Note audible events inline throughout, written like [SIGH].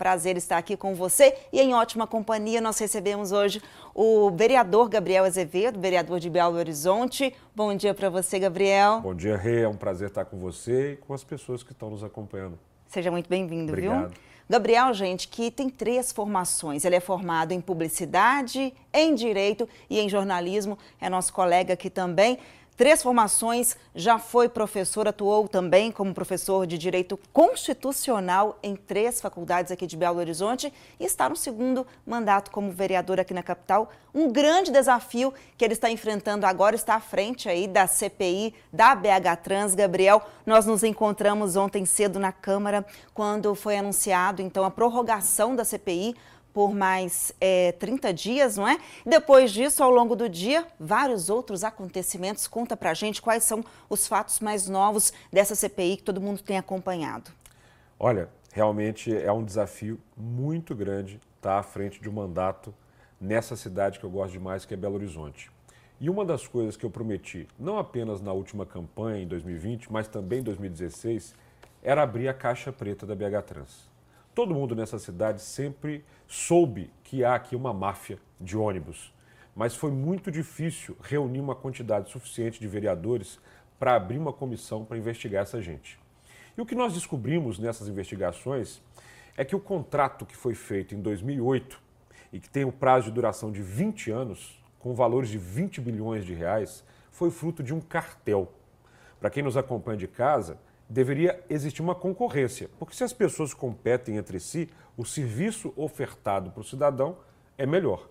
prazer estar aqui com você e em ótima companhia nós recebemos hoje o vereador Gabriel Azevedo, vereador de Belo Horizonte. Bom dia para você, Gabriel. Bom dia, Rê. É um prazer estar com você e com as pessoas que estão nos acompanhando. Seja muito bem-vindo, viu? Obrigado. Gabriel, gente, que tem três formações. Ele é formado em publicidade, em direito e em jornalismo. É nosso colega aqui também três formações, já foi professor, atuou também como professor de Direito Constitucional em três faculdades aqui de Belo Horizonte e está no segundo mandato como vereador aqui na capital. Um grande desafio que ele está enfrentando agora está à frente aí da CPI da BH Trans. Gabriel, nós nos encontramos ontem cedo na Câmara quando foi anunciado então a prorrogação da CPI por mais é, 30 dias, não é? Depois disso, ao longo do dia, vários outros acontecimentos. Conta pra gente quais são os fatos mais novos dessa CPI que todo mundo tem acompanhado. Olha, realmente é um desafio muito grande estar à frente de um mandato nessa cidade que eu gosto demais, que é Belo Horizonte. E uma das coisas que eu prometi, não apenas na última campanha em 2020, mas também em 2016, era abrir a caixa preta da BH Trans. Todo mundo nessa cidade sempre soube que há aqui uma máfia de ônibus, mas foi muito difícil reunir uma quantidade suficiente de vereadores para abrir uma comissão para investigar essa gente. E o que nós descobrimos nessas investigações é que o contrato que foi feito em 2008 e que tem um prazo de duração de 20 anos, com valores de 20 bilhões de reais, foi fruto de um cartel. Para quem nos acompanha de casa, deveria existir uma concorrência, porque se as pessoas competem entre si, o serviço ofertado para o cidadão é melhor.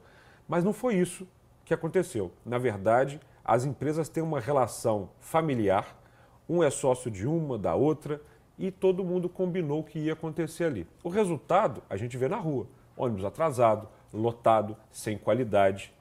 Mas não foi isso que aconteceu. Na verdade, as empresas têm uma relação familiar, um é sócio de uma, da outra, e todo mundo combinou o que ia acontecer ali. O resultado a gente vê na rua: ônibus atrasado, lotado, sem qualidade.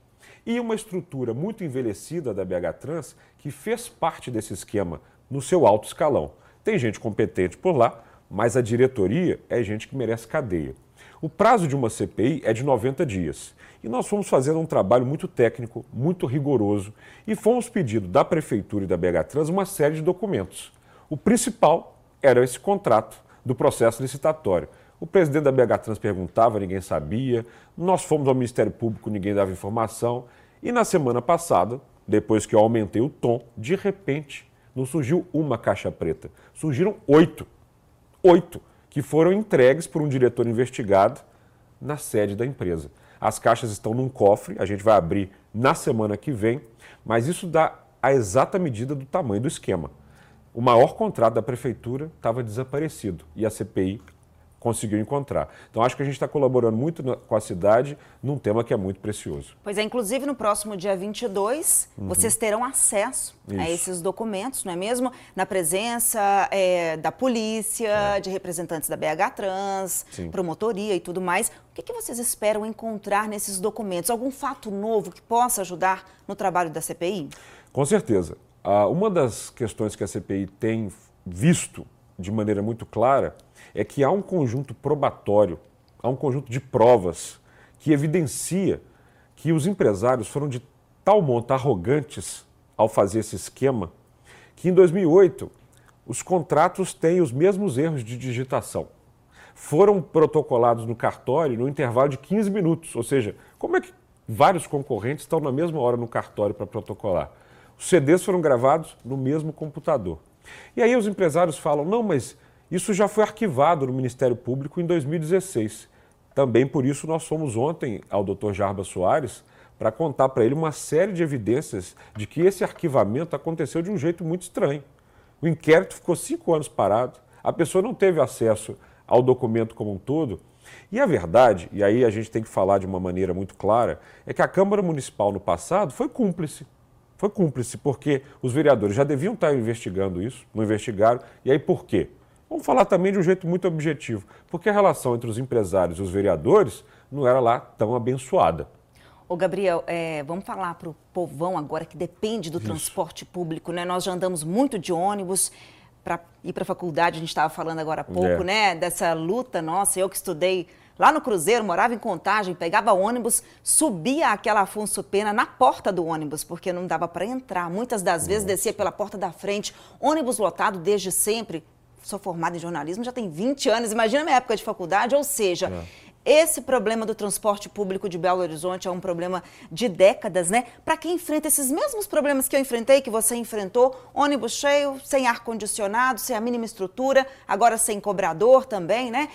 E uma estrutura muito envelhecida da BH Trans que fez parte desse esquema no seu alto escalão. Tem gente competente por lá, mas a diretoria é gente que merece cadeia. O prazo de uma CPI é de 90 dias. E nós fomos fazendo um trabalho muito técnico, muito rigoroso, e fomos pedindo da Prefeitura e da BH Trans uma série de documentos. O principal era esse contrato do processo licitatório. O presidente da BH Trans perguntava, ninguém sabia. Nós fomos ao Ministério Público, ninguém dava informação. E na semana passada, depois que eu aumentei o tom, de repente não surgiu uma caixa preta, surgiram oito. Oito que foram entregues por um diretor investigado na sede da empresa. As caixas estão num cofre, a gente vai abrir na semana que vem, mas isso dá a exata medida do tamanho do esquema. O maior contrato da prefeitura estava desaparecido e a CPI conseguiu encontrar. Então, acho que a gente está colaborando muito com a cidade num tema que é muito precioso. Pois é, inclusive no próximo dia 22, uhum. vocês terão acesso Isso. a esses documentos, não é mesmo? Na presença é, da polícia, é. de representantes da BH Trans, Sim. promotoria e tudo mais. O que, que vocês esperam encontrar nesses documentos? Algum fato novo que possa ajudar no trabalho da CPI? Com certeza. Uh, uma das questões que a CPI tem visto de maneira muito clara é que há um conjunto probatório, há um conjunto de provas que evidencia que os empresários foram de tal monta arrogantes ao fazer esse esquema que em 2008 os contratos têm os mesmos erros de digitação. Foram protocolados no cartório no intervalo de 15 minutos, ou seja, como é que vários concorrentes estão na mesma hora no cartório para protocolar? Os CDs foram gravados no mesmo computador. E aí os empresários falam: não, mas isso já foi arquivado no Ministério Público em 2016. Também por isso nós fomos ontem ao Dr. Jarba Soares para contar para ele uma série de evidências de que esse arquivamento aconteceu de um jeito muito estranho. O inquérito ficou cinco anos parado, a pessoa não teve acesso ao documento como um todo. E a verdade, e aí a gente tem que falar de uma maneira muito clara, é que a Câmara Municipal no passado foi cúmplice. Foi cúmplice, porque os vereadores já deviam estar investigando isso, não investigaram. E aí por quê? Vamos falar também de um jeito muito objetivo, porque a relação entre os empresários e os vereadores não era lá tão abençoada. Ô Gabriel, é, vamos falar para o povão agora que depende do Isso. transporte público, né? Nós já andamos muito de ônibus para ir para a faculdade, a gente estava falando agora há pouco, é. né? Dessa luta nossa, eu que estudei lá no Cruzeiro, morava em Contagem, pegava ônibus, subia aquela Afonso Pena na porta do ônibus, porque não dava para entrar. Muitas das vezes descia pela porta da frente, ônibus lotado desde sempre, sou formada em jornalismo já tem 20 anos, imagina minha época de faculdade, ou seja, é. Esse problema do transporte público de Belo Horizonte é um problema de décadas, né? Para quem enfrenta esses mesmos problemas que eu enfrentei, que você enfrentou, ônibus cheio, sem ar-condicionado, sem a mínima estrutura, agora sem cobrador também, né?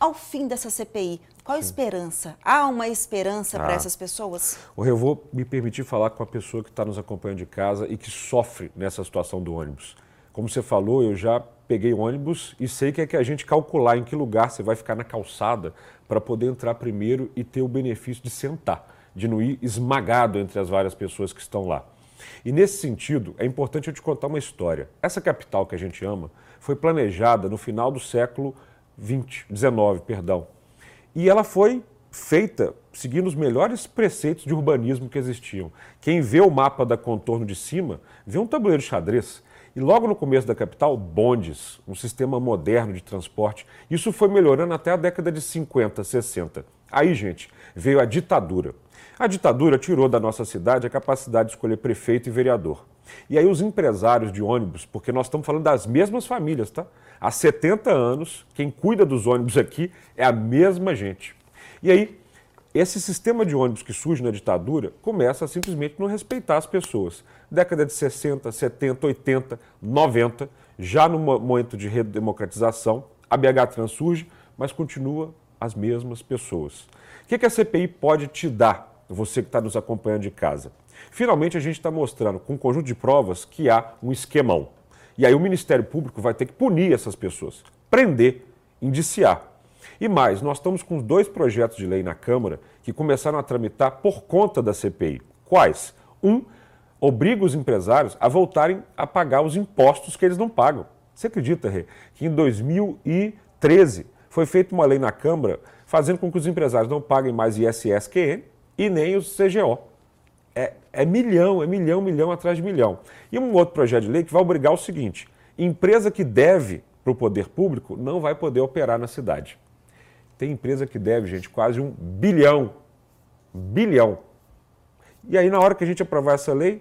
Ao fim dessa CPI, qual a esperança? Há uma esperança ah. para essas pessoas? O eu vou me permitir falar com a pessoa que está nos acompanhando de casa e que sofre nessa situação do ônibus. Como você falou, eu já peguei ônibus e sei que é que a gente calcular em que lugar você vai ficar na calçada para poder entrar primeiro e ter o benefício de sentar, de não ir esmagado entre as várias pessoas que estão lá. E nesse sentido, é importante eu te contar uma história. Essa capital que a gente ama foi planejada no final do século 20, 19, perdão. E ela foi feita seguindo os melhores preceitos de urbanismo que existiam. Quem vê o mapa da contorno de cima, vê um tabuleiro de xadrez. E logo no começo da capital, bondes, um sistema moderno de transporte. Isso foi melhorando até a década de 50, 60. Aí, gente, veio a ditadura. A ditadura tirou da nossa cidade a capacidade de escolher prefeito e vereador. E aí os empresários de ônibus, porque nós estamos falando das mesmas famílias, tá? Há 70 anos, quem cuida dos ônibus aqui é a mesma gente. E aí esse sistema de ônibus que surge na ditadura começa a simplesmente não respeitar as pessoas. Década de 60, 70, 80, 90, já no momento de redemocratização, a BH Trans surge, mas continua as mesmas pessoas. O que, a CPI pode te dar, você que está nos acompanhando de casa? Finalmente, a gente está mostrando, com um conjunto de provas, que há um esquemão. E aí o Ministério Público vai ter que punir essas pessoas, prender, indiciar. E mais, nós estamos com dois projetos de lei na Câmara que começaram a tramitar por conta da CPI. Quais? Um, obriga os empresários a voltarem a pagar os impostos que eles não pagam. Você acredita, Rê, que em 2013 foi feita uma lei na Câmara fazendo com que os empresários não paguem mais ISSQN e nem os CGO. É, é milhão, é milhão, milhão atrás de milhão. E um outro projeto de lei que vai obrigar o seguinte: empresa que deve para o poder público não vai poder operar na cidade. Tem empresa que deve, gente, quase um bilhão. Bilhão. E aí, na hora que a gente aprovar essa lei,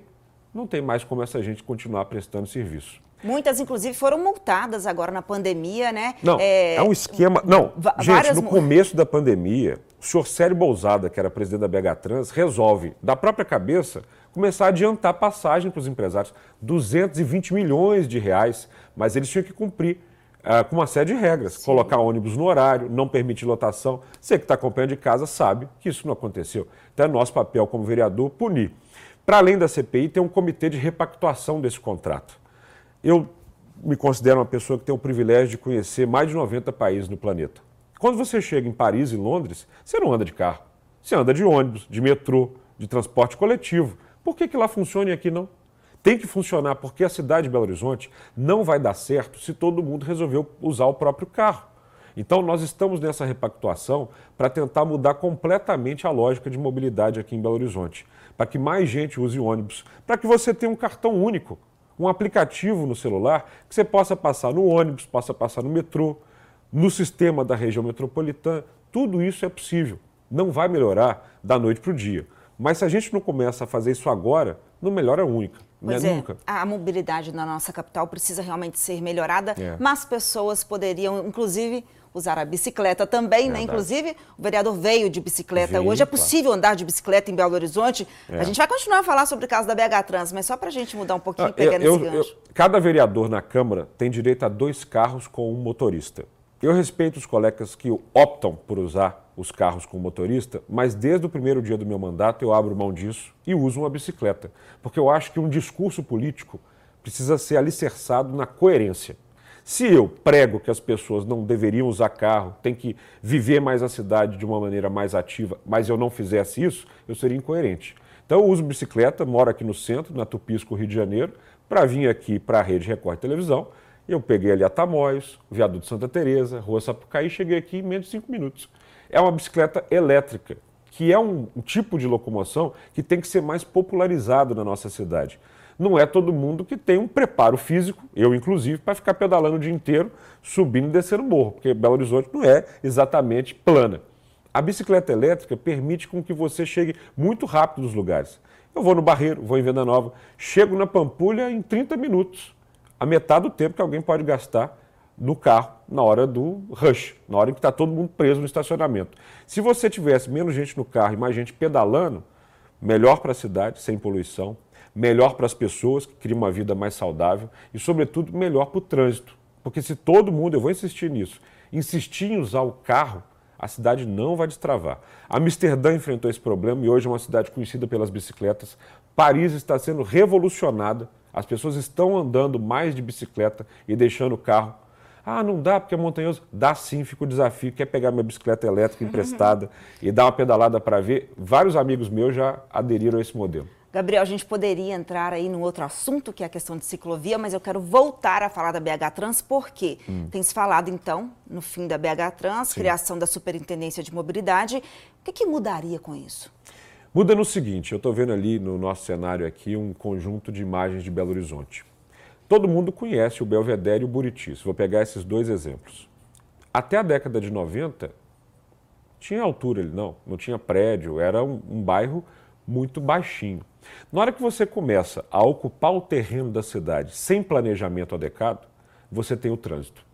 não tem mais como essa gente continuar prestando serviço. Muitas, inclusive, foram multadas agora na pandemia, né? Não, é, é um esquema. Não, gente, no começo da pandemia, o senhor Célio Bousada, que era presidente da BH Trans, resolve, da própria cabeça, começar a adiantar passagem para os empresários. 220 milhões de reais, mas eles tinham que cumprir uh, com uma série de regras. Sim. Colocar ônibus no horário, não permitir lotação. Você que está acompanhando de casa sabe que isso não aconteceu. Então é nosso papel como vereador punir. Para além da CPI, tem um comitê de repactuação desse contrato. Eu me considero uma pessoa que tem o privilégio de conhecer mais de 90 países no planeta. Quando você chega em Paris e Londres, você não anda de carro. Você anda de ônibus, de metrô, de transporte coletivo. Por que, que lá funciona e aqui não? Tem que funcionar, porque a cidade de Belo Horizonte não vai dar certo se todo mundo resolver usar o próprio carro. Então, nós estamos nessa repactuação para tentar mudar completamente a lógica de mobilidade aqui em Belo Horizonte, para que mais gente use ônibus, para que você tenha um cartão único, um aplicativo no celular que você possa passar no ônibus, possa passar no metrô, no sistema da região metropolitana. Tudo isso é possível. Não vai melhorar da noite para o dia. Mas se a gente não começa a fazer isso agora, não melhora única. Pois é, Nunca. a mobilidade na nossa capital precisa realmente ser melhorada, é. mas pessoas poderiam, inclusive, usar a bicicleta também, né? Inclusive, o vereador veio de bicicleta. Veio, Hoje é possível claro. andar de bicicleta em Belo Horizonte. É. A gente vai continuar a falar sobre o caso da BH Trans, mas só para a gente mudar um pouquinho, ah, pegando eu, esse gancho. Eu, cada vereador na Câmara tem direito a dois carros com um motorista. Eu respeito os colegas que optam por usar os carros com motorista, mas desde o primeiro dia do meu mandato eu abro mão disso e uso uma bicicleta, porque eu acho que um discurso político precisa ser alicerçado na coerência. Se eu prego que as pessoas não deveriam usar carro, tem que viver mais a cidade de uma maneira mais ativa, mas eu não fizesse isso, eu seria incoerente. Então eu uso bicicleta, moro aqui no centro, na Tupisco, Rio de Janeiro, para vir aqui para a Rede Record Televisão eu peguei ali a Tamóis, viaduto Santa Teresa, Rua Sapucaí, cheguei aqui em menos de cinco minutos. É uma bicicleta elétrica, que é um, um tipo de locomoção que tem que ser mais popularizado na nossa cidade. Não é todo mundo que tem um preparo físico, eu inclusive, para ficar pedalando o dia inteiro, subindo e descendo o morro, porque Belo Horizonte não é exatamente plana. A bicicleta elétrica permite com que você chegue muito rápido nos lugares. Eu vou no Barreiro, vou em Venda Nova, chego na Pampulha em 30 minutos a metade do tempo que alguém pode gastar no carro na hora do rush, na hora em que está todo mundo preso no estacionamento. Se você tivesse menos gente no carro e mais gente pedalando, melhor para a cidade, sem poluição, melhor para as pessoas que criam uma vida mais saudável e, sobretudo, melhor para o trânsito. Porque se todo mundo, eu vou insistir nisso, insistir em usar o carro, a cidade não vai destravar. Amsterdã enfrentou esse problema e hoje é uma cidade conhecida pelas bicicletas. Paris está sendo revolucionada. As pessoas estão andando mais de bicicleta e deixando o carro ah, não dá porque é montanhoso. Dá sim, fica o desafio. Quer pegar minha bicicleta elétrica emprestada [LAUGHS] e dar uma pedalada para ver? Vários amigos meus já aderiram a esse modelo. Gabriel, a gente poderia entrar aí num outro assunto, que é a questão de ciclovia, mas eu quero voltar a falar da BH Trans, porque hum. tem se falado, então, no fim da BH Trans, Sim. criação da Superintendência de Mobilidade. O que, que mudaria com isso? Muda no seguinte, eu estou vendo ali no nosso cenário aqui um conjunto de imagens de Belo Horizonte. Todo mundo conhece o Belvedere e o Buritis. Vou pegar esses dois exemplos. Até a década de 90, tinha altura ali, não, não tinha prédio, era um, um bairro muito baixinho. Na hora que você começa a ocupar o terreno da cidade sem planejamento adequado, você tem o trânsito.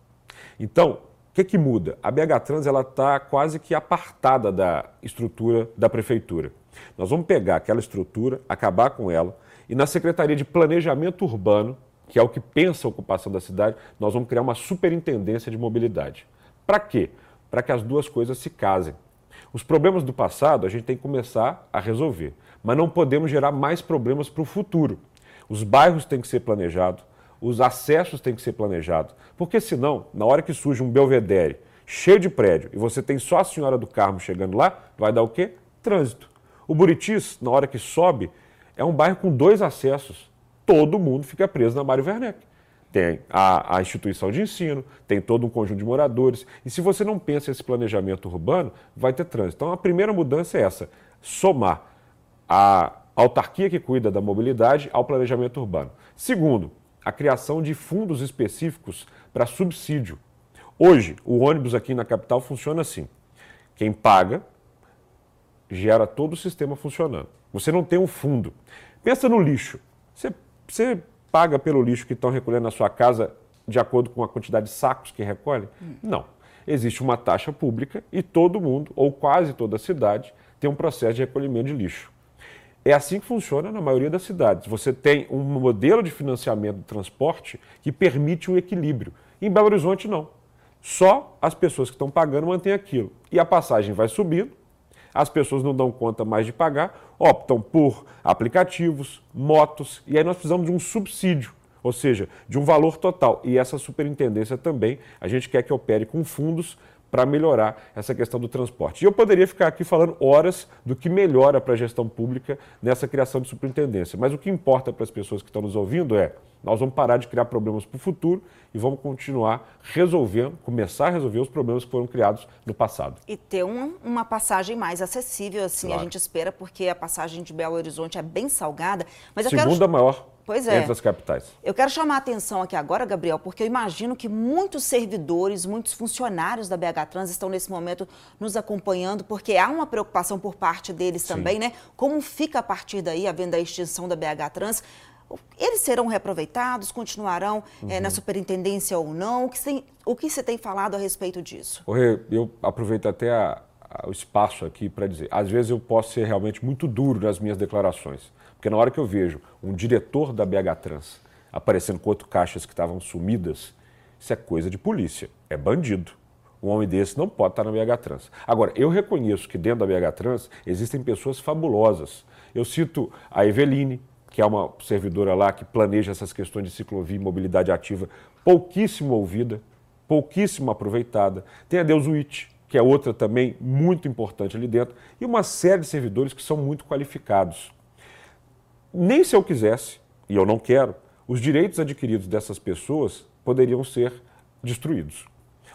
Então, o que, que muda? A BH Trans está quase que apartada da estrutura da prefeitura. Nós vamos pegar aquela estrutura, acabar com ela, e na Secretaria de Planejamento Urbano que é o que pensa a ocupação da cidade, nós vamos criar uma superintendência de mobilidade. Para quê? Para que as duas coisas se casem. Os problemas do passado a gente tem que começar a resolver, mas não podemos gerar mais problemas para o futuro. Os bairros têm que ser planejados, os acessos têm que ser planejados, porque senão, na hora que surge um belvedere cheio de prédio e você tem só a senhora do Carmo chegando lá, vai dar o quê? Trânsito. O Buritis, na hora que sobe, é um bairro com dois acessos todo mundo fica preso na Mário Werneck. Tem a, a, instituição de ensino, tem todo um conjunto de moradores. E se você não pensa esse planejamento urbano, vai ter trânsito. Então a primeira mudança é essa: somar a autarquia que cuida da mobilidade ao planejamento urbano. Segundo, a criação de fundos específicos para subsídio. Hoje, o ônibus aqui na capital funciona assim: quem paga gera todo o sistema funcionando. Você não tem um fundo. Pensa no lixo. Você você paga pelo lixo que estão recolhendo na sua casa de acordo com a quantidade de sacos que recolhe? Hum. Não. Existe uma taxa pública e todo mundo, ou quase toda a cidade, tem um processo de recolhimento de lixo. É assim que funciona na maioria das cidades. Você tem um modelo de financiamento do transporte que permite um equilíbrio. Em Belo Horizonte, não. Só as pessoas que estão pagando mantêm aquilo. E a passagem vai subindo, as pessoas não dão conta mais de pagar, optam por aplicativos, motos, e aí nós precisamos de um subsídio, ou seja, de um valor total. E essa superintendência também, a gente quer que opere com fundos para melhorar essa questão do transporte. E eu poderia ficar aqui falando horas do que melhora para a gestão pública nessa criação de superintendência, mas o que importa para as pessoas que estão nos ouvindo é nós vamos parar de criar problemas para o futuro e vamos continuar resolvendo, começar a resolver os problemas que foram criados no passado. E ter uma, uma passagem mais acessível, assim claro. a gente espera, porque a passagem de Belo Horizonte é bem salgada. Mas Segunda quero... maior Pois é. Entre as capitais. Eu quero chamar a atenção aqui agora, Gabriel, porque eu imagino que muitos servidores, muitos funcionários da BH Trans estão nesse momento nos acompanhando, porque há uma preocupação por parte deles Sim. também, né? Como fica a partir daí, havendo a extinção da BH Trans? Eles serão reaproveitados, continuarão uhum. é, na superintendência ou não? O que, tem, o que você tem falado a respeito disso? Eu aproveito até a, a, o espaço aqui para dizer, às vezes eu posso ser realmente muito duro nas minhas declarações, porque na hora que eu vejo um diretor da BH Trans aparecendo com oito caixas que estavam sumidas, isso é coisa de polícia, é bandido. Um homem desse não pode estar na BH Trans. Agora, eu reconheço que dentro da BH Trans existem pessoas fabulosas. Eu cito a Eveline, que é uma servidora lá que planeja essas questões de ciclovia e mobilidade ativa, pouquíssimo ouvida, pouquíssimo aproveitada. Tem a Deusuit, que é outra também muito importante ali dentro, e uma série de servidores que são muito qualificados. Nem se eu quisesse, e eu não quero, os direitos adquiridos dessas pessoas poderiam ser destruídos.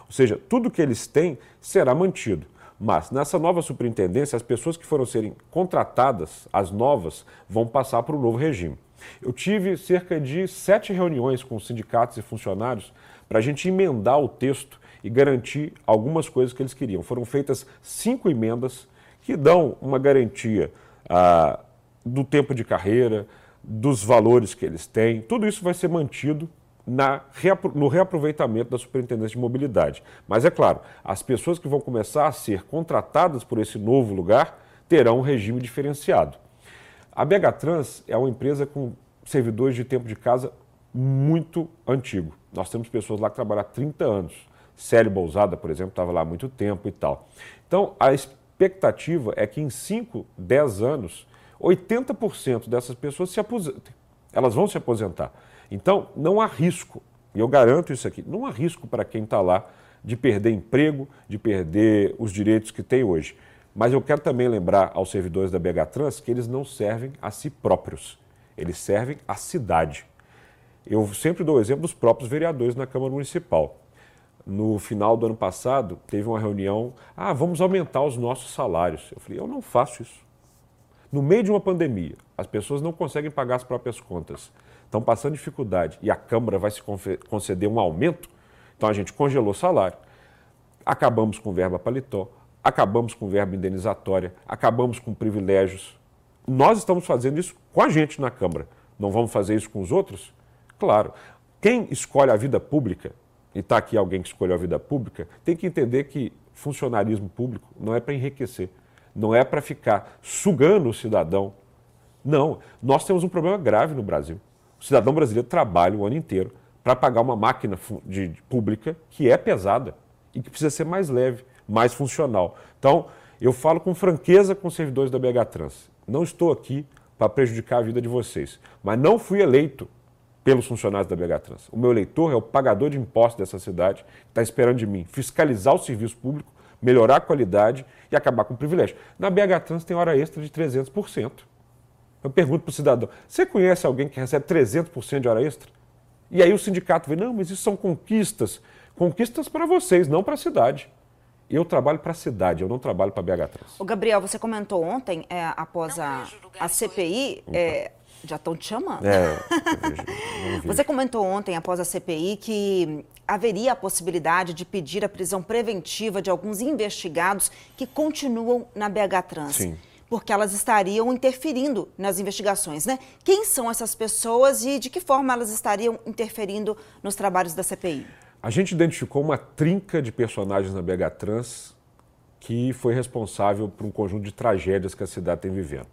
Ou seja, tudo que eles têm será mantido. Mas nessa nova superintendência, as pessoas que foram serem contratadas, as novas, vão passar para o novo regime. Eu tive cerca de sete reuniões com sindicatos e funcionários para a gente emendar o texto e garantir algumas coisas que eles queriam. Foram feitas cinco emendas que dão uma garantia ah, do tempo de carreira, dos valores que eles têm. Tudo isso vai ser mantido na, no reaproveitamento da Superintendência de Mobilidade. Mas é claro, as pessoas que vão começar a ser contratadas por esse novo lugar terão um regime diferenciado. A BH Trans é uma empresa com servidores de tempo de casa muito antigo. Nós temos pessoas lá que trabalham há 30 anos. Célio Bousada, por exemplo, estava lá há muito tempo e tal. Então, a expectativa é que em 5, 10 anos, 80% dessas pessoas se aposentem. Elas vão se aposentar. Então, não há risco, e eu garanto isso aqui, não há risco para quem está lá de perder emprego, de perder os direitos que tem hoje. Mas eu quero também lembrar aos servidores da BH Trans que eles não servem a si próprios, eles servem à cidade. Eu sempre dou o exemplo dos próprios vereadores na Câmara Municipal. No final do ano passado, teve uma reunião, ah, vamos aumentar os nossos salários. Eu falei, eu não faço isso. No meio de uma pandemia, as pessoas não conseguem pagar as próprias contas estão passando dificuldade e a Câmara vai se conceder um aumento, então a gente congelou o salário, acabamos com verba paletó, acabamos com verba indenizatória, acabamos com privilégios. Nós estamos fazendo isso com a gente na Câmara. Não vamos fazer isso com os outros? Claro. Quem escolhe a vida pública, e está aqui alguém que escolheu a vida pública, tem que entender que funcionarismo público não é para enriquecer, não é para ficar sugando o cidadão. Não, nós temos um problema grave no Brasil. O cidadão brasileiro trabalha o ano inteiro para pagar uma máquina de, de, pública que é pesada e que precisa ser mais leve, mais funcional. Então, eu falo com franqueza com os servidores da BH Trans. Não estou aqui para prejudicar a vida de vocês, mas não fui eleito pelos funcionários da BH Trans. O meu eleitor é o pagador de impostos dessa cidade, que está esperando de mim fiscalizar o serviço público, melhorar a qualidade e acabar com o privilégio. Na BH Trans tem hora extra de 300%. Eu pergunto para o cidadão: você conhece alguém que recebe 300% de hora extra? E aí o sindicato vê: não, mas isso são conquistas. Conquistas para vocês, não para a cidade. Eu trabalho para a cidade, eu não trabalho para a BH Trans. O Gabriel, você comentou ontem, é, após a, a CPI, é, já estão te chamando. É, [LAUGHS] você comentou ontem, após a CPI, que haveria a possibilidade de pedir a prisão preventiva de alguns investigados que continuam na BH Trans. Sim porque elas estariam interferindo nas investigações, né? Quem são essas pessoas e de que forma elas estariam interferindo nos trabalhos da CPI? A gente identificou uma trinca de personagens na BH Trans que foi responsável por um conjunto de tragédias que a cidade tem vivendo.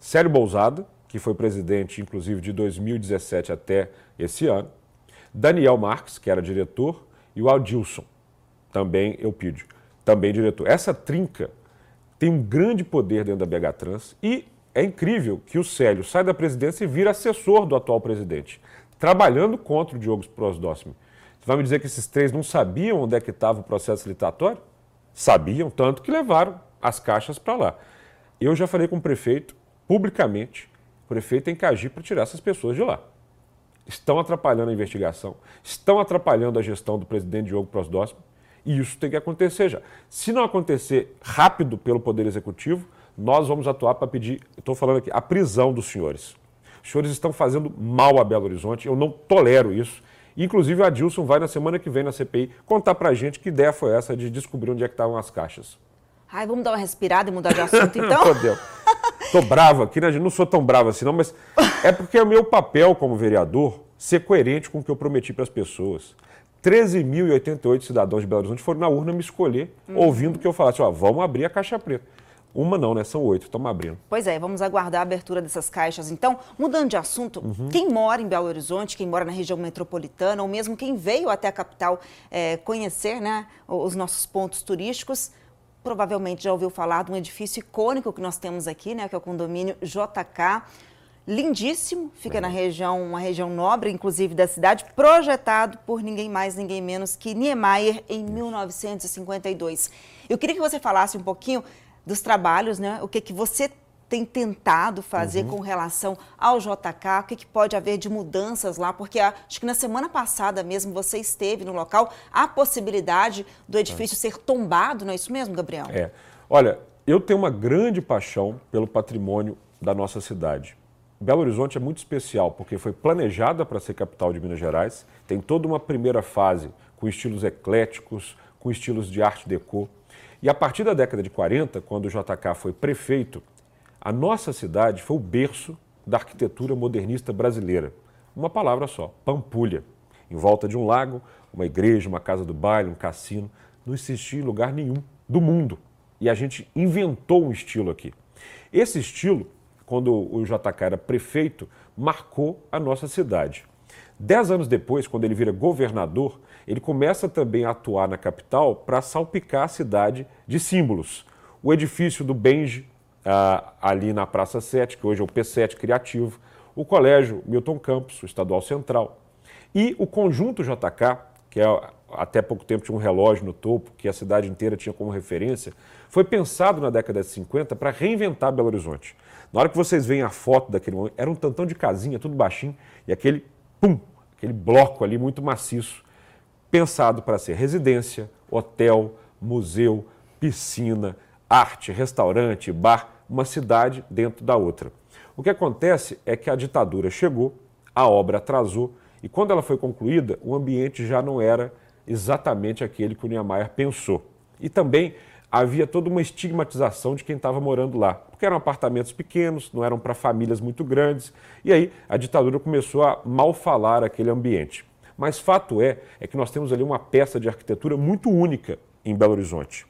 Célio Bousada, que foi presidente, inclusive, de 2017 até esse ano. Daniel Marques, que era diretor, e o Adilson, também Eupídio, também diretor. Essa trinca tem um grande poder dentro da BH Trans e é incrível que o Célio sai da presidência e vira assessor do atual presidente, trabalhando contra o Diogo Prosdóximo. Você vai me dizer que esses três não sabiam onde é que estava o processo licitatório? Sabiam, tanto que levaram as caixas para lá. Eu já falei com o prefeito, publicamente, o prefeito tem que agir para tirar essas pessoas de lá. Estão atrapalhando a investigação, estão atrapalhando a gestão do presidente Diogo Prosdóximo e isso tem que acontecer já. Se não acontecer rápido pelo Poder Executivo, nós vamos atuar para pedir, estou falando aqui, a prisão dos senhores. Os senhores estão fazendo mal a Belo Horizonte, eu não tolero isso. Inclusive, o Adilson vai na semana que vem na CPI contar para a gente que ideia foi essa de descobrir onde é que estavam as caixas. Ai, vamos dar uma respirada e mudar de assunto, [LAUGHS] então? Estou bravo aqui, né? Não sou tão bravo assim, não, mas é porque é o meu papel como vereador ser coerente com o que eu prometi para as pessoas. 13.088 cidadãos de Belo Horizonte foram na urna me escolher, uhum. ouvindo que eu falasse, ó, vamos abrir a caixa preta. Uma não, né? São oito, estamos abrindo. Pois é, vamos aguardar a abertura dessas caixas. Então, mudando de assunto, uhum. quem mora em Belo Horizonte, quem mora na região metropolitana, ou mesmo quem veio até a capital é, conhecer né, os nossos pontos turísticos, provavelmente já ouviu falar de um edifício icônico que nós temos aqui, né, que é o condomínio JK lindíssimo, fica é. na região, uma região nobre, inclusive da cidade, projetado por ninguém mais, ninguém menos que Niemeyer em 1952. Eu queria que você falasse um pouquinho dos trabalhos, né? O que que você tem tentado fazer uhum. com relação ao JK, o que, que, pode haver de mudanças lá, porque acho que na semana passada mesmo você esteve no local, a possibilidade do edifício é. ser tombado, não é isso mesmo, Gabriel? É. Olha, eu tenho uma grande paixão pelo patrimônio da nossa cidade. Belo Horizonte é muito especial porque foi planejada para ser capital de Minas Gerais, tem toda uma primeira fase com estilos ecléticos, com estilos de arte deco. E a partir da década de 40, quando o JK foi prefeito, a nossa cidade foi o berço da arquitetura modernista brasileira. Uma palavra só, Pampulha. em volta de um lago, uma igreja, uma casa do baile, um cassino. Não existia em lugar nenhum do mundo. E a gente inventou um estilo aqui. Esse estilo, quando o JK era prefeito, marcou a nossa cidade. Dez anos depois, quando ele vira governador, ele começa também a atuar na capital para salpicar a cidade de símbolos. O edifício do Benji, ah, ali na Praça 7, que hoje é o P7 Criativo, o Colégio Milton Campos, o Estadual Central, e o Conjunto JK, que é, até pouco tempo tinha um relógio no topo, que a cidade inteira tinha como referência, foi pensado na década de 50 para reinventar Belo Horizonte. Na hora que vocês veem a foto daquele momento, era um tantão de casinha, tudo baixinho, e aquele pum, aquele bloco ali muito maciço, pensado para ser residência, hotel, museu, piscina, arte, restaurante, bar, uma cidade dentro da outra. O que acontece é que a ditadura chegou, a obra atrasou, e quando ela foi concluída, o ambiente já não era exatamente aquele que o Niemeyer pensou. E também havia toda uma estigmatização de quem estava morando lá, porque eram apartamentos pequenos, não eram para famílias muito grandes, e aí a ditadura começou a mal falar aquele ambiente. Mas fato é, é que nós temos ali uma peça de arquitetura muito única em Belo Horizonte.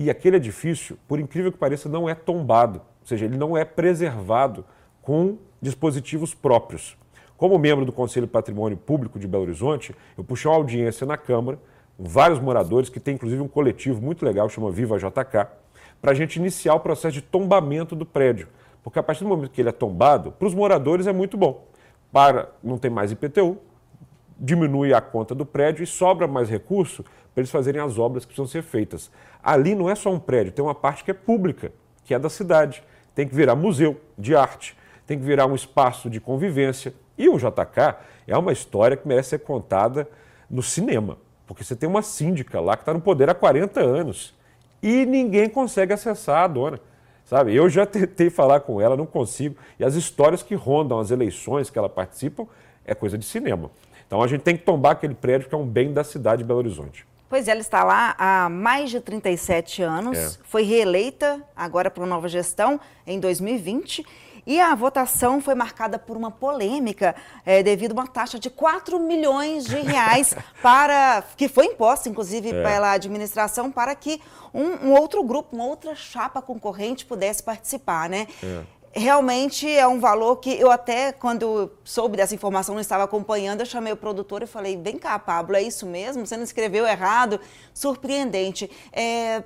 E aquele edifício, por incrível que pareça, não é tombado, ou seja, ele não é preservado com dispositivos próprios. Como membro do Conselho de Patrimônio Público de Belo Horizonte, eu puxei uma audiência na Câmara vários moradores, que tem inclusive um coletivo muito legal que chama Viva JK, para a gente iniciar o processo de tombamento do prédio. Porque a partir do momento que ele é tombado, para os moradores é muito bom. Para não ter mais IPTU, diminui a conta do prédio e sobra mais recurso para eles fazerem as obras que precisam ser feitas. Ali não é só um prédio, tem uma parte que é pública, que é da cidade. Tem que virar museu de arte, tem que virar um espaço de convivência. E o JK é uma história que merece ser contada no cinema. Porque você tem uma síndica lá que está no poder há 40 anos e ninguém consegue acessar a dona. Sabe? Eu já tentei falar com ela, não consigo. E as histórias que rondam as eleições que ela participa é coisa de cinema. Então a gente tem que tombar aquele prédio que é um bem da cidade de Belo Horizonte. Pois é, ela está lá há mais de 37 anos, é. foi reeleita agora para uma nova gestão em 2020 e a votação foi marcada por uma polêmica é, devido a uma taxa de 4 milhões de reais [LAUGHS] para que foi imposta, inclusive, é. pela administração para que um, um, outro grupo, uma outra chapa concorrente pudesse participar, né? É realmente é um valor que eu até, quando soube dessa informação, não estava acompanhando, eu chamei o produtor e falei, vem cá, Pablo, é isso mesmo? Você não escreveu errado? Surpreendente. É,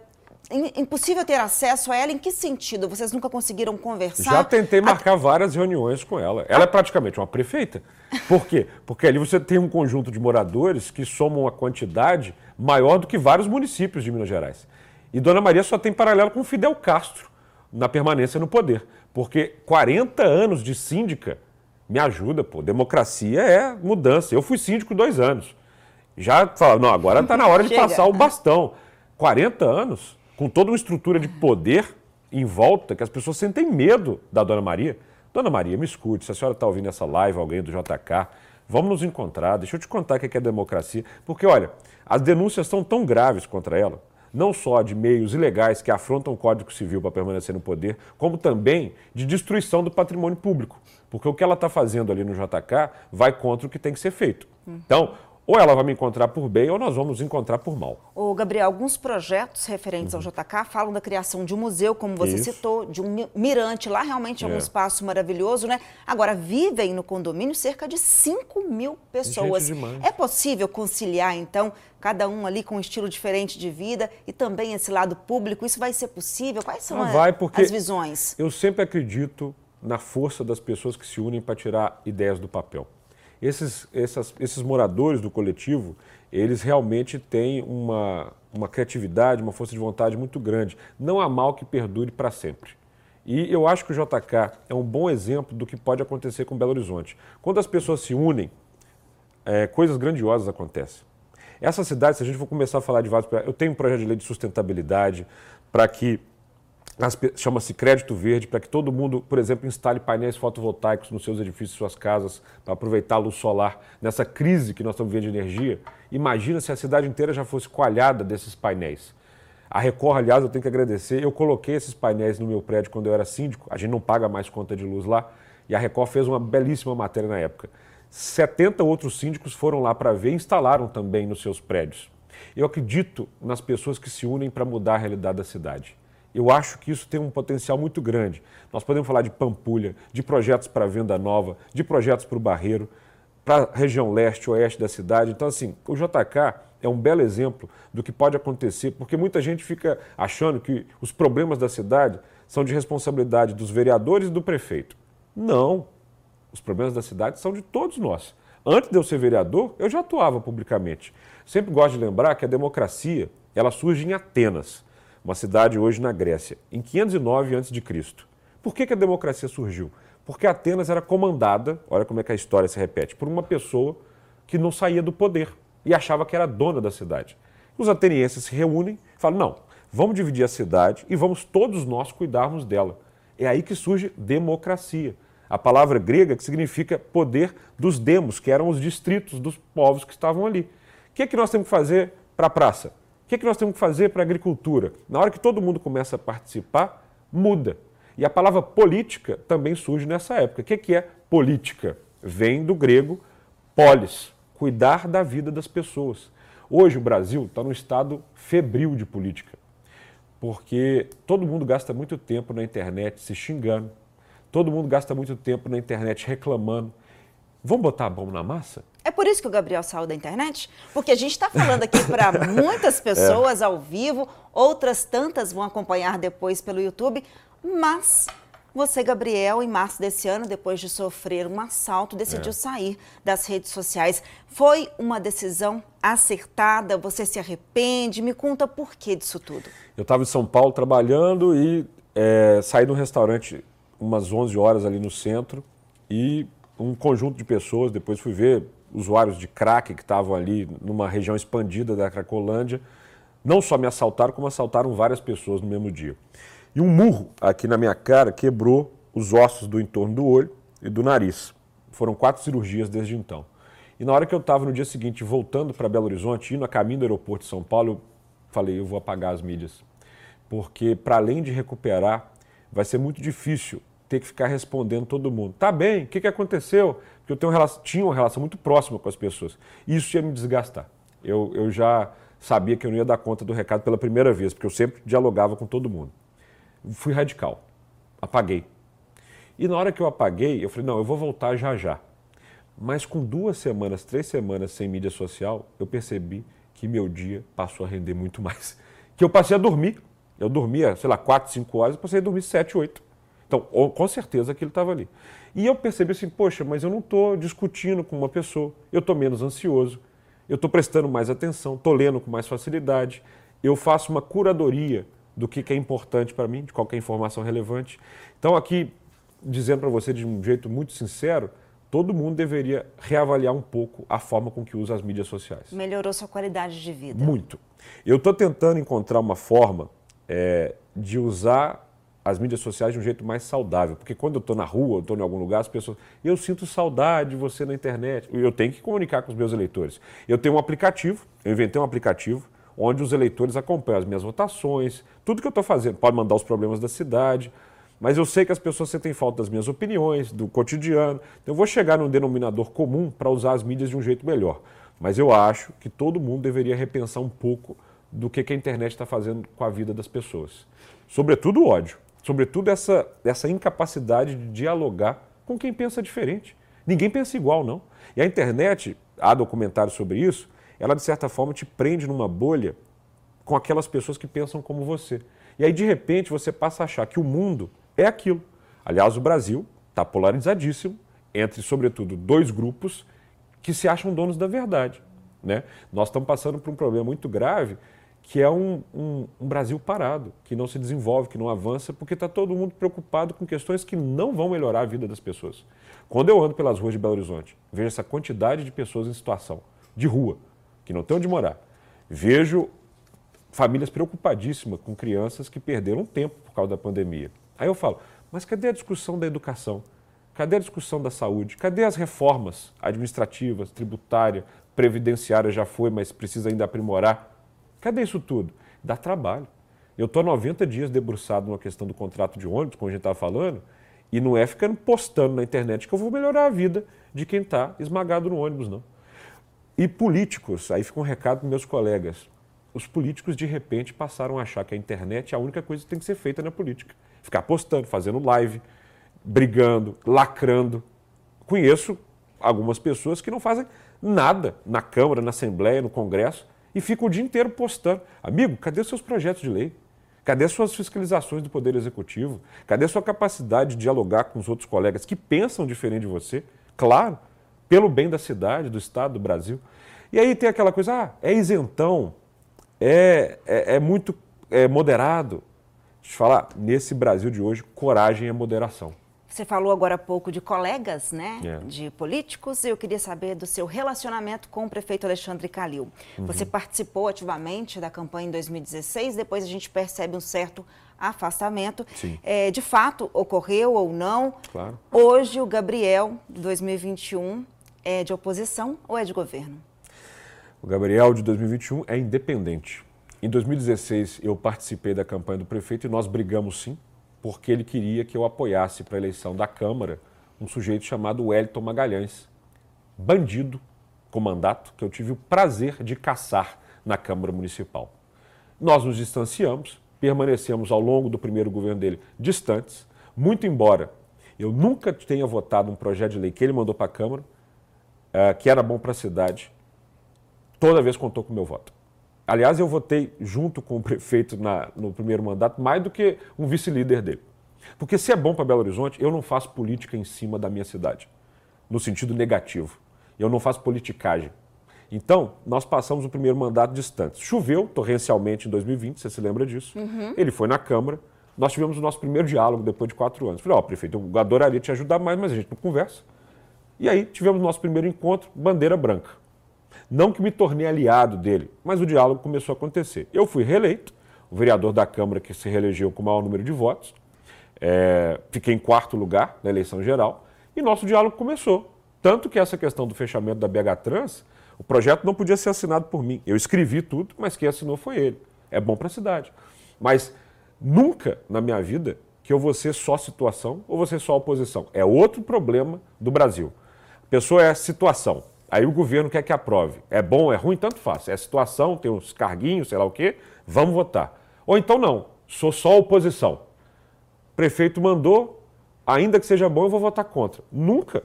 impossível ter acesso a ela? Em que sentido? Vocês nunca conseguiram conversar? Já tentei marcar a... várias reuniões com ela. Ela é praticamente uma prefeita. Por quê? Porque ali você tem um conjunto de moradores que somam uma quantidade maior do que vários municípios de Minas Gerais. E Dona Maria só tem paralelo com Fidel Castro na permanência no poder. Porque 40 anos de síndica me ajuda, pô. Democracia é mudança. Eu fui síndico dois anos. Já fala, não, agora está na hora de [LAUGHS] passar o bastão. 40 anos? com toda uma estrutura de poder em volta, que as pessoas sentem medo da Dona Maria. Dona Maria, me escute, se a senhora está ouvindo essa live, alguém do JK, vamos nos encontrar, deixa eu te contar o que é, é democracia. Porque, olha, as denúncias são tão graves contra ela, não só de meios ilegais que afrontam o Código Civil para permanecer no poder, como também de destruição do patrimônio público. Porque o que ela está fazendo ali no JK vai contra o que tem que ser feito. Então, ou ela vai me encontrar por bem ou nós vamos encontrar por mal. O Gabriel, alguns projetos referentes uhum. ao JK falam da criação de um museu, como você Isso. citou, de um mirante. Lá realmente é, é um espaço maravilhoso, né? Agora, vivem no condomínio cerca de 5 mil pessoas. É possível conciliar, então, cada um ali com um estilo diferente de vida e também esse lado público? Isso vai ser possível? Quais são Não vai, porque as visões? Eu sempre acredito na força das pessoas que se unem para tirar ideias do papel esses, essas, esses moradores do coletivo, eles realmente têm uma, uma criatividade, uma força de vontade muito grande. Não há mal que perdure para sempre. E eu acho que o JK é um bom exemplo do que pode acontecer com Belo Horizonte. Quando as pessoas se unem, é, coisas grandiosas acontecem. Essa cidade, se a gente for começar a falar de vários. Eu tenho um projeto de lei de sustentabilidade para que chama-se crédito verde, para que todo mundo, por exemplo, instale painéis fotovoltaicos nos seus edifícios, suas casas, para aproveitar a luz solar nessa crise que nós estamos vivendo de energia. Imagina se a cidade inteira já fosse coalhada desses painéis. A Record, aliás, eu tenho que agradecer, eu coloquei esses painéis no meu prédio quando eu era síndico, a gente não paga mais conta de luz lá, e a Record fez uma belíssima matéria na época. 70 outros síndicos foram lá para ver e instalaram também nos seus prédios. Eu acredito nas pessoas que se unem para mudar a realidade da cidade. Eu acho que isso tem um potencial muito grande. Nós podemos falar de Pampulha, de projetos para venda nova, de projetos para o Barreiro, para a região leste, oeste da cidade. Então, assim, o JK é um belo exemplo do que pode acontecer, porque muita gente fica achando que os problemas da cidade são de responsabilidade dos vereadores e do prefeito. Não. Os problemas da cidade são de todos nós. Antes de eu ser vereador, eu já atuava publicamente. Sempre gosto de lembrar que a democracia, ela surge em Atenas uma cidade hoje na Grécia, em 509 a.C. Por que, que a democracia surgiu? Porque Atenas era comandada, olha como é que a história se repete, por uma pessoa que não saía do poder e achava que era dona da cidade. Os atenienses se reúnem e falam: não, vamos dividir a cidade e vamos todos nós cuidarmos dela. É aí que surge democracia. A palavra grega que significa poder dos demos, que eram os distritos dos povos que estavam ali. O que, é que nós temos que fazer para a praça? O que, é que nós temos que fazer para a agricultura? Na hora que todo mundo começa a participar, muda. E a palavra política também surge nessa época. O que, é que é política? Vem do grego polis, cuidar da vida das pessoas. Hoje o Brasil está num estado febril de política, porque todo mundo gasta muito tempo na internet se xingando, todo mundo gasta muito tempo na internet reclamando. Vamos botar a mão na massa? É por isso que o Gabriel saiu da internet? Porque a gente está falando aqui para [LAUGHS] muitas pessoas é. ao vivo, outras tantas vão acompanhar depois pelo YouTube, mas você, Gabriel, em março desse ano, depois de sofrer um assalto, decidiu é. sair das redes sociais. Foi uma decisão acertada? Você se arrepende? Me conta por que disso tudo. Eu estava em São Paulo trabalhando e é, saí de um restaurante umas 11 horas ali no centro e um conjunto de pessoas, depois fui ver usuários de crack que estavam ali numa região expandida da Cracolândia, não só me assaltaram, como assaltaram várias pessoas no mesmo dia. E um murro aqui na minha cara quebrou os ossos do entorno do olho e do nariz. Foram quatro cirurgias desde então. E na hora que eu estava no dia seguinte voltando para Belo Horizonte, indo a caminho do aeroporto de São Paulo, eu falei, eu vou apagar as mídias. Porque para além de recuperar, vai ser muito difícil ter que ficar respondendo todo mundo. Tá bem, o que, que aconteceu? Porque eu tenho uma relação, tinha uma relação muito próxima com as pessoas. Isso ia me desgastar. Eu, eu já sabia que eu não ia dar conta do recado pela primeira vez, porque eu sempre dialogava com todo mundo. Fui radical. Apaguei. E na hora que eu apaguei, eu falei, não, eu vou voltar já já. Mas com duas semanas, três semanas sem mídia social, eu percebi que meu dia passou a render muito [LAUGHS] mais. Que eu passei a dormir. Eu dormia, sei lá, quatro, cinco horas, eu passei a dormir sete, oito. Então, com certeza aquilo estava ali. E eu percebi assim, poxa, mas eu não estou discutindo com uma pessoa, eu estou menos ansioso, eu estou prestando mais atenção, estou lendo com mais facilidade, eu faço uma curadoria do que, que é importante para mim, de qualquer informação relevante. Então, aqui, dizendo para você de um jeito muito sincero, todo mundo deveria reavaliar um pouco a forma com que usa as mídias sociais. Melhorou sua qualidade de vida? Muito. Eu estou tentando encontrar uma forma é, de usar as mídias sociais de um jeito mais saudável. Porque quando eu estou na rua, estou em algum lugar, as pessoas. Eu sinto saudade de você na internet. Eu tenho que comunicar com os meus eleitores. Eu tenho um aplicativo, eu inventei um aplicativo onde os eleitores acompanham as minhas votações, tudo que eu estou fazendo. Pode mandar os problemas da cidade. Mas eu sei que as pessoas sentem falta das minhas opiniões, do cotidiano. Então eu vou chegar num denominador comum para usar as mídias de um jeito melhor. Mas eu acho que todo mundo deveria repensar um pouco do que, que a internet está fazendo com a vida das pessoas. Sobretudo o ódio sobretudo essa, essa incapacidade de dialogar com quem pensa diferente. Ninguém pensa igual, não. E a internet, há documentários sobre isso, ela de certa forma te prende numa bolha com aquelas pessoas que pensam como você. E aí, de repente, você passa a achar que o mundo é aquilo. Aliás, o Brasil está polarizadíssimo entre, sobretudo, dois grupos que se acham donos da verdade. Né? Nós estamos passando por um problema muito grave que é um, um, um, Brasil parado, que não se desenvolve, que não avança, porque está todo mundo preocupado com questões que não vão melhorar a vida das pessoas. Quando eu ando pelas ruas de Belo Horizonte, vejo essa quantidade de pessoas em situação de rua, que não têm onde morar, vejo famílias preocupadíssimas com crianças que perderam tempo por causa da pandemia. Aí eu falo, mas cadê a discussão da educação? Cadê a discussão da saúde? Cadê as reformas administrativas, tributária, previdenciária já foi, mas precisa ainda aprimorar? Cadê isso tudo? Dá trabalho. Eu estou 90 dias debruçado numa questão do contrato de ônibus, como a gente estava falando, E não é ficando postando na internet que eu vou melhorar a vida de quem está esmagado no ônibus, não. E políticos, aí fica um recado para meus colegas. Os políticos, de repente, passaram a achar que a internet é a única coisa que tem que ser feita na política. Ficar postando, fazendo live, brigando, lacrando. Conheço algumas pessoas que não fazem nada na Câmara, na Assembleia, no Congresso e ficam o dia inteiro postando. Amigo, cadê os seus projetos de lei? Cadê suas fiscalizações do Poder Executivo? Cadê sua capacidade de dialogar com os outros colegas que pensam diferente de você? Claro, pelo bem da cidade, do Estado, do Brasil. E aí tem aquela coisa, ah, é isentão, é, é, é muito é moderado. Deixa eu te falar, nesse Brasil de hoje, coragem é moderação. Você falou agora há pouco de colegas, né, é. de políticos. Eu queria saber do seu relacionamento com o prefeito Alexandre Calil. Uhum. Você participou ativamente da campanha em 2016, depois a gente percebe um certo afastamento. É, de fato, ocorreu ou não? Claro. Hoje, o Gabriel, 2021, é de oposição ou é de governo? O Gabriel, de 2021, é independente. Em 2016, eu participei da campanha do prefeito e nós brigamos sim porque ele queria que eu apoiasse para a eleição da Câmara um sujeito chamado Wellington Magalhães, bandido com mandato que eu tive o prazer de caçar na Câmara Municipal. Nós nos distanciamos, permanecemos ao longo do primeiro governo dele distantes, muito embora eu nunca tenha votado um projeto de lei que ele mandou para a Câmara, uh, que era bom para a cidade, toda vez contou com o meu voto. Aliás, eu votei junto com o prefeito na, no primeiro mandato mais do que um vice-líder dele. Porque se é bom para Belo Horizonte, eu não faço política em cima da minha cidade, no sentido negativo. Eu não faço politicagem. Então, nós passamos o primeiro mandato distante. Choveu torrencialmente em 2020, você se lembra disso. Uhum. Ele foi na Câmara. Nós tivemos o nosso primeiro diálogo depois de quatro anos. Falei, ó, oh, prefeito, eu adoraria te ajudar mais, mas a gente não conversa. E aí tivemos o nosso primeiro encontro, bandeira branca. Não que me tornei aliado dele, mas o diálogo começou a acontecer. Eu fui reeleito, o vereador da Câmara que se reelegeu com o maior número de votos. É, fiquei em quarto lugar na eleição geral e nosso diálogo começou. Tanto que essa questão do fechamento da BH Trans, o projeto não podia ser assinado por mim. Eu escrevi tudo, mas quem assinou foi ele. É bom para a cidade. Mas nunca na minha vida que eu vou ser só situação ou vou ser só oposição. É outro problema do Brasil. A pessoa é situação. Aí o governo quer que aprove. É bom, é ruim, tanto faz. É a situação, tem uns carguinhos, sei lá o quê, vamos votar. Ou então não, sou só oposição. Prefeito mandou, ainda que seja bom, eu vou votar contra. Nunca,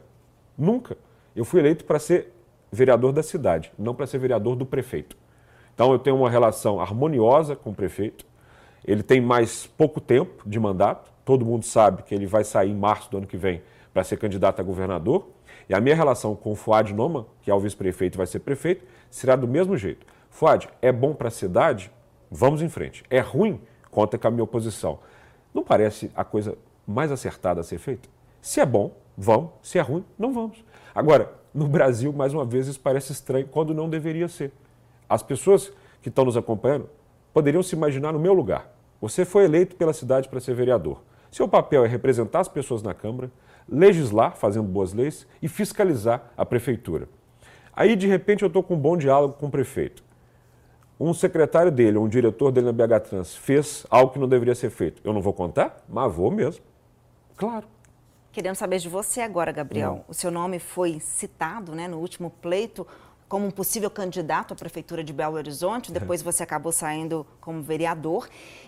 nunca. Eu fui eleito para ser vereador da cidade, não para ser vereador do prefeito. Então eu tenho uma relação harmoniosa com o prefeito. Ele tem mais pouco tempo de mandato. Todo mundo sabe que ele vai sair em março do ano que vem para ser candidato a governador. E a minha relação com o Fuad Noma, que é o vice-prefeito e vai ser prefeito, será do mesmo jeito. Fuad, é bom para a cidade? Vamos em frente. É ruim? Conta com a minha oposição. Não parece a coisa mais acertada a ser feita? Se é bom, vamos. Se é ruim, não vamos. Agora, no Brasil, mais uma vez, isso parece estranho quando não deveria ser. As pessoas que estão nos acompanhando poderiam se imaginar no meu lugar. Você foi eleito pela cidade para ser vereador. Seu papel é representar as pessoas na Câmara, legislar, fazendo boas leis, e fiscalizar a prefeitura. Aí, de repente, eu estou com um bom diálogo com o prefeito. Um secretário dele, um diretor dele na BH Trans, fez algo que não deveria ser feito. Eu não vou contar? Mas vou mesmo. Claro. Querendo saber de você agora, Gabriel. Não. O seu nome foi citado né, no último pleito como um possível candidato à Prefeitura de Belo Horizonte. [LAUGHS] Depois você acabou saindo como vereador.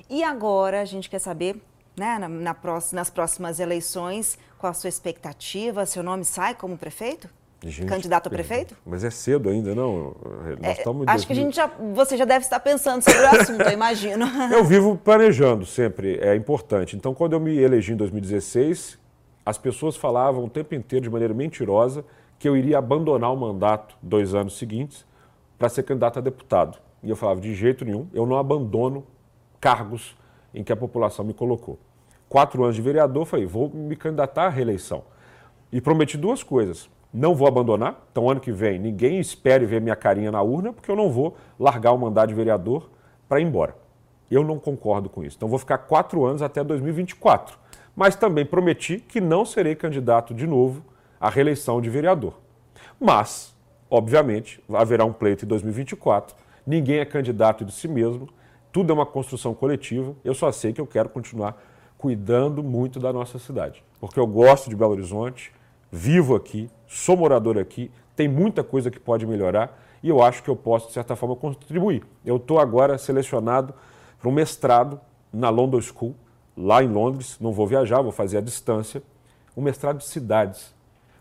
E agora a gente quer saber né, na, na nas próximas eleições, qual a sua expectativa? Seu nome sai como prefeito? Gente, Candidato a prefeito? Mas é cedo ainda, não? Nós é, acho que a gente já, você já deve estar pensando sobre o assunto, eu imagino. [LAUGHS] Eu vivo planejando sempre, é importante. Então, quando eu me elegi em 2016, as pessoas falavam o tempo inteiro, de maneira mentirosa, que eu iria abandonar o mandato dois anos seguintes para ser candidato a deputado. E eu falava, de jeito nenhum, eu não abandono cargos em que a população me colocou. Quatro anos de vereador, falei, vou me candidatar à reeleição. E prometi duas coisas. Não vou abandonar, então ano que vem ninguém espere ver minha carinha na urna, porque eu não vou largar o mandato de vereador para ir embora. Eu não concordo com isso. Então vou ficar quatro anos até 2024. Mas também prometi que não serei candidato de novo à reeleição de vereador. Mas, obviamente, haverá um pleito em 2024. Ninguém é candidato de si mesmo tudo é uma construção coletiva. Eu só sei que eu quero continuar cuidando muito da nossa cidade. Porque eu gosto de Belo Horizonte, vivo aqui, sou morador aqui, tem muita coisa que pode melhorar e eu acho que eu posso, de certa forma, contribuir. Eu estou agora selecionado para um mestrado na London School, lá em Londres, não vou viajar, vou fazer à distância, um mestrado de cidades.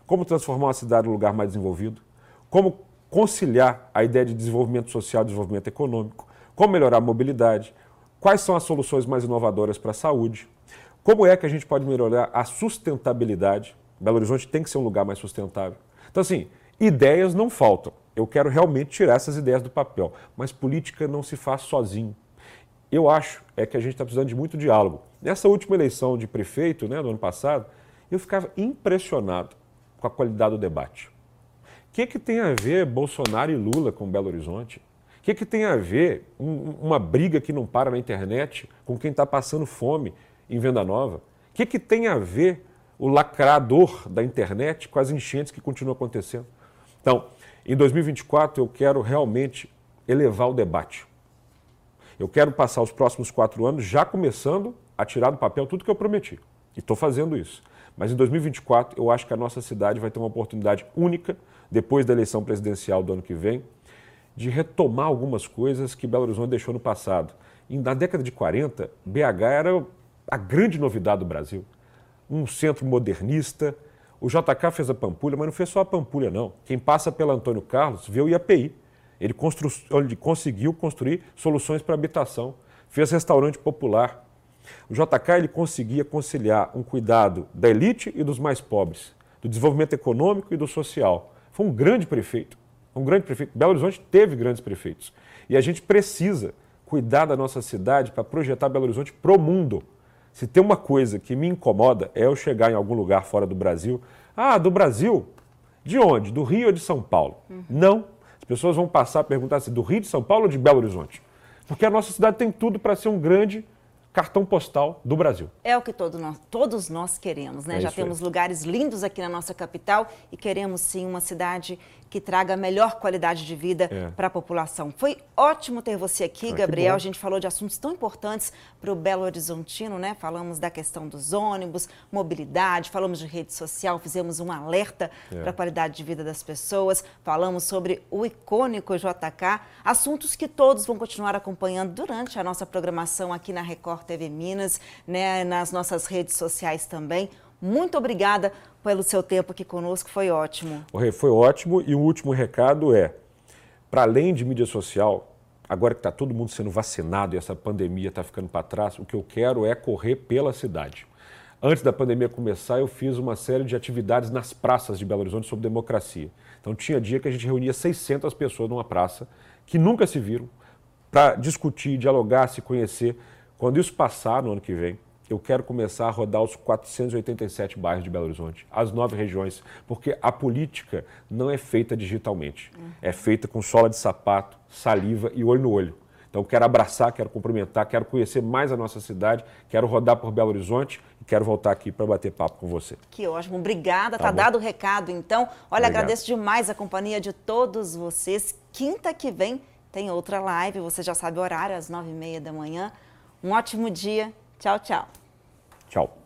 Como transformar uma cidade num lugar mais desenvolvido, como conciliar a ideia de desenvolvimento social e desenvolvimento econômico, como melhorar a mobilidade, quais são as soluções mais inovadoras para a saúde, como é que a gente pode melhorar a sustentabilidade. Belo Horizonte tem que ser um lugar mais sustentável. Então, assim, ideias não faltam. Eu quero realmente tirar essas ideias do papel, mas política não se faz sozinho. Eu acho é que a gente está precisando de muito diálogo. Nessa última eleição de prefeito, né, do ano passado, eu ficava impressionado com a qualidade do debate. O que, que tem a ver Bolsonaro e Lula com Belo Horizonte? O que, que tem a ver um, uma briga que não para na internet com quem está passando fome em Venda Nova? O que, que tem a ver o lacrador da internet com as enchentes que continuam acontecendo? Então, em 2024, eu quero realmente elevar o debate. Eu quero passar os próximos quatro anos já começando a tirar do papel tudo que eu prometi. E estou fazendo isso. Mas em 2024, eu acho que a nossa cidade vai ter uma oportunidade única, depois da eleição presidencial do ano que vem, de retomar algumas coisas que Belo Horizonte deixou no passado. E na década de 40, BH era a grande novidade do Brasil. Um centro modernista, o JK fez a Pampulha, mas não fez só a Pampulha, não. Quem passa pela Antônio Carlos vê o IAPI. Ele, constru... ele conseguiu construir soluções para habitação, fez restaurante popular. O JK ele conseguia conciliar um cuidado da elite e dos mais pobres, do desenvolvimento econômico e do social. Foi um grande prefeito, um grande prefeito. Belo Horizonte teve grandes prefeitos. E a gente precisa cuidar da nossa cidade para projetar Belo Horizonte para o mundo. Se tem uma coisa que me incomoda é eu chegar em algum lugar fora do Brasil. Ah, do Brasil? De onde? Do Rio ou de São Paulo? Uhum. Não. As pessoas vão passar a perguntar se do Rio de São Paulo ou de Belo Horizonte. Porque a nossa cidade tem tudo para ser um grande cartão postal do Brasil. É o que todo nós, todos nós queremos, né? É Já temos aí. lugares lindos aqui na nossa capital e queremos sim uma cidade que traga melhor qualidade de vida é. para a população. Foi ótimo ter você aqui, ah, Gabriel. A gente falou de assuntos tão importantes para o Belo Horizontino, né? Falamos da questão dos ônibus, mobilidade, falamos de rede social, fizemos um alerta é. para a qualidade de vida das pessoas, falamos sobre o icônico JK, assuntos que todos vão continuar acompanhando durante a nossa programação aqui na Record TV Minas, né? Nas nossas redes sociais também. Muito obrigada pelo seu tempo aqui conosco, foi ótimo. Foi ótimo e o último recado é, para além de mídia social, agora que está todo mundo sendo vacinado e essa pandemia está ficando para trás, o que eu quero é correr pela cidade. Antes da pandemia começar, eu fiz uma série de atividades nas praças de Belo Horizonte sobre democracia. Então, tinha dia que a gente reunia 600 pessoas numa praça que nunca se viram para discutir, dialogar, se conhecer. Quando isso passar no ano que vem, eu quero começar a rodar os 487 bairros de Belo Horizonte, as nove regiões, porque a política não é feita digitalmente, uhum. é feita com sola de sapato, saliva e olho no olho. Então, quero abraçar, quero cumprimentar, quero conhecer mais a nossa cidade, quero rodar por Belo Horizonte e quero voltar aqui para bater papo com você. Que ótimo, obrigada. Tá, tá dado o recado, então. Olha, Obrigado. agradeço demais a companhia de todos vocês. Quinta que vem tem outra live, você já sabe o horário, às nove e meia da manhã. Um ótimo dia. Tchau, tchau. Tchau.